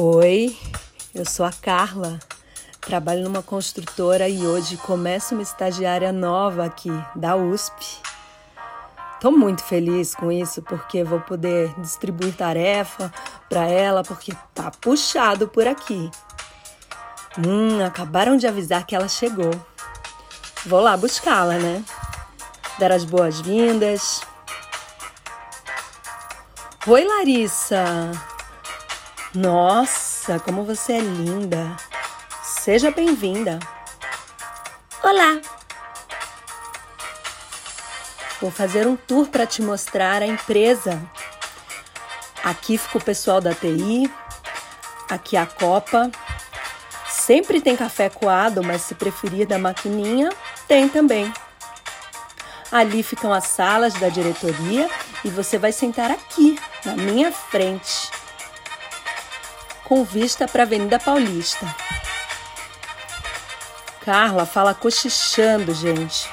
Oi, eu sou a Carla, trabalho numa construtora e hoje começo uma estagiária nova aqui da USP. Tô muito feliz com isso porque vou poder distribuir tarefa para ela porque tá puxado por aqui. Hum, acabaram de avisar que ela chegou. Vou lá buscá-la, né? Dar as boas-vindas. Oi, Larissa. Nossa, como você é linda! Seja bem-vinda! Olá! Vou fazer um tour para te mostrar a empresa. Aqui fica o pessoal da TI, aqui a Copa. Sempre tem café coado, mas se preferir da maquininha, tem também. Ali ficam as salas da diretoria e você vai sentar aqui, na minha frente com vista para a Avenida Paulista. Carla fala cochichando, gente.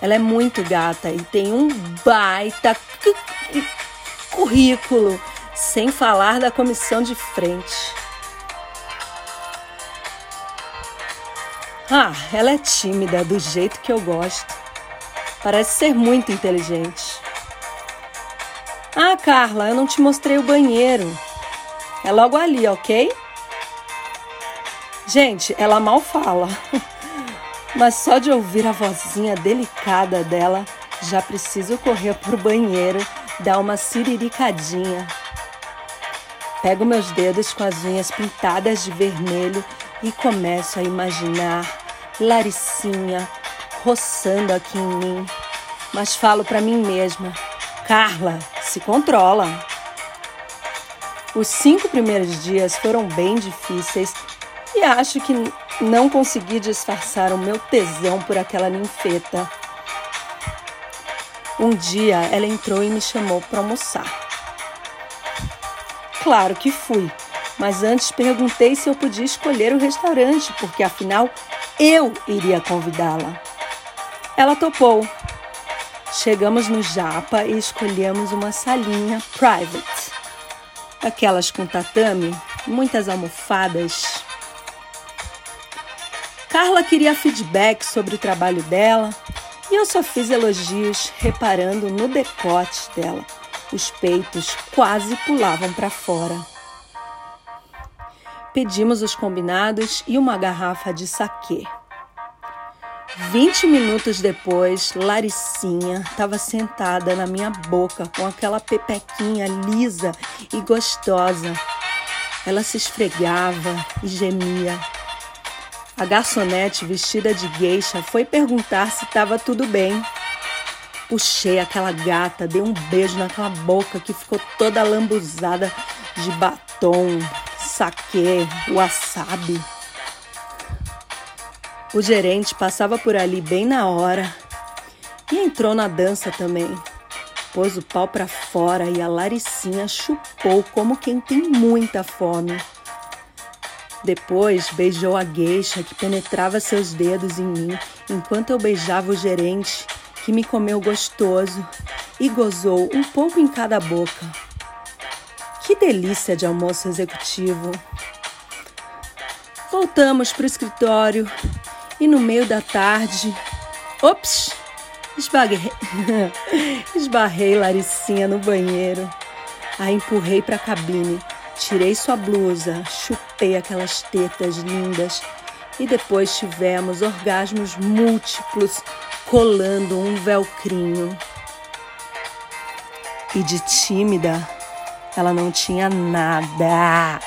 Ela é muito gata e tem um baita currículo, sem falar da comissão de frente. Ah, ela é tímida do jeito que eu gosto. Parece ser muito inteligente. Ah, Carla, eu não te mostrei o banheiro. É logo ali, ok? Gente, ela mal fala, mas só de ouvir a vozinha delicada dela, já preciso correr pro banheiro, dar uma siriricadinha. Pego meus dedos com as unhas pintadas de vermelho e começo a imaginar Laricinha roçando aqui em mim. Mas falo para mim mesma: Carla, se controla. Os cinco primeiros dias foram bem difíceis e acho que não consegui disfarçar o meu tesão por aquela ninfeta. Um dia ela entrou e me chamou para almoçar. Claro que fui, mas antes perguntei se eu podia escolher o restaurante, porque afinal eu iria convidá-la. Ela topou. Chegamos no Japa e escolhemos uma salinha private aquelas com tatame, muitas almofadas. Carla queria feedback sobre o trabalho dela e eu só fiz elogios reparando no decote dela. Os peitos quase pulavam para fora. Pedimos os combinados e uma garrafa de saquê. Vinte minutos depois, Laricinha estava sentada na minha boca com aquela pepequinha lisa e gostosa. Ela se esfregava e gemia. A garçonete, vestida de gueixa, foi perguntar se estava tudo bem. Puxei aquela gata, dei um beijo naquela boca que ficou toda lambuzada de batom, saquê, wasabi. O gerente passava por ali bem na hora e entrou na dança também. Pôs o pau para fora e a Laricinha chupou como quem tem muita fome. Depois beijou a gueixa que penetrava seus dedos em mim enquanto eu beijava o gerente que me comeu gostoso e gozou um pouco em cada boca. Que delícia de almoço executivo! Voltamos para o escritório e no meio da tarde, ops, esbarrei, esbarrei Laricinha no banheiro. A empurrei para a cabine, tirei sua blusa, chupei aquelas tetas lindas e depois tivemos orgasmos múltiplos colando um velcrinho. E de tímida, ela não tinha nada.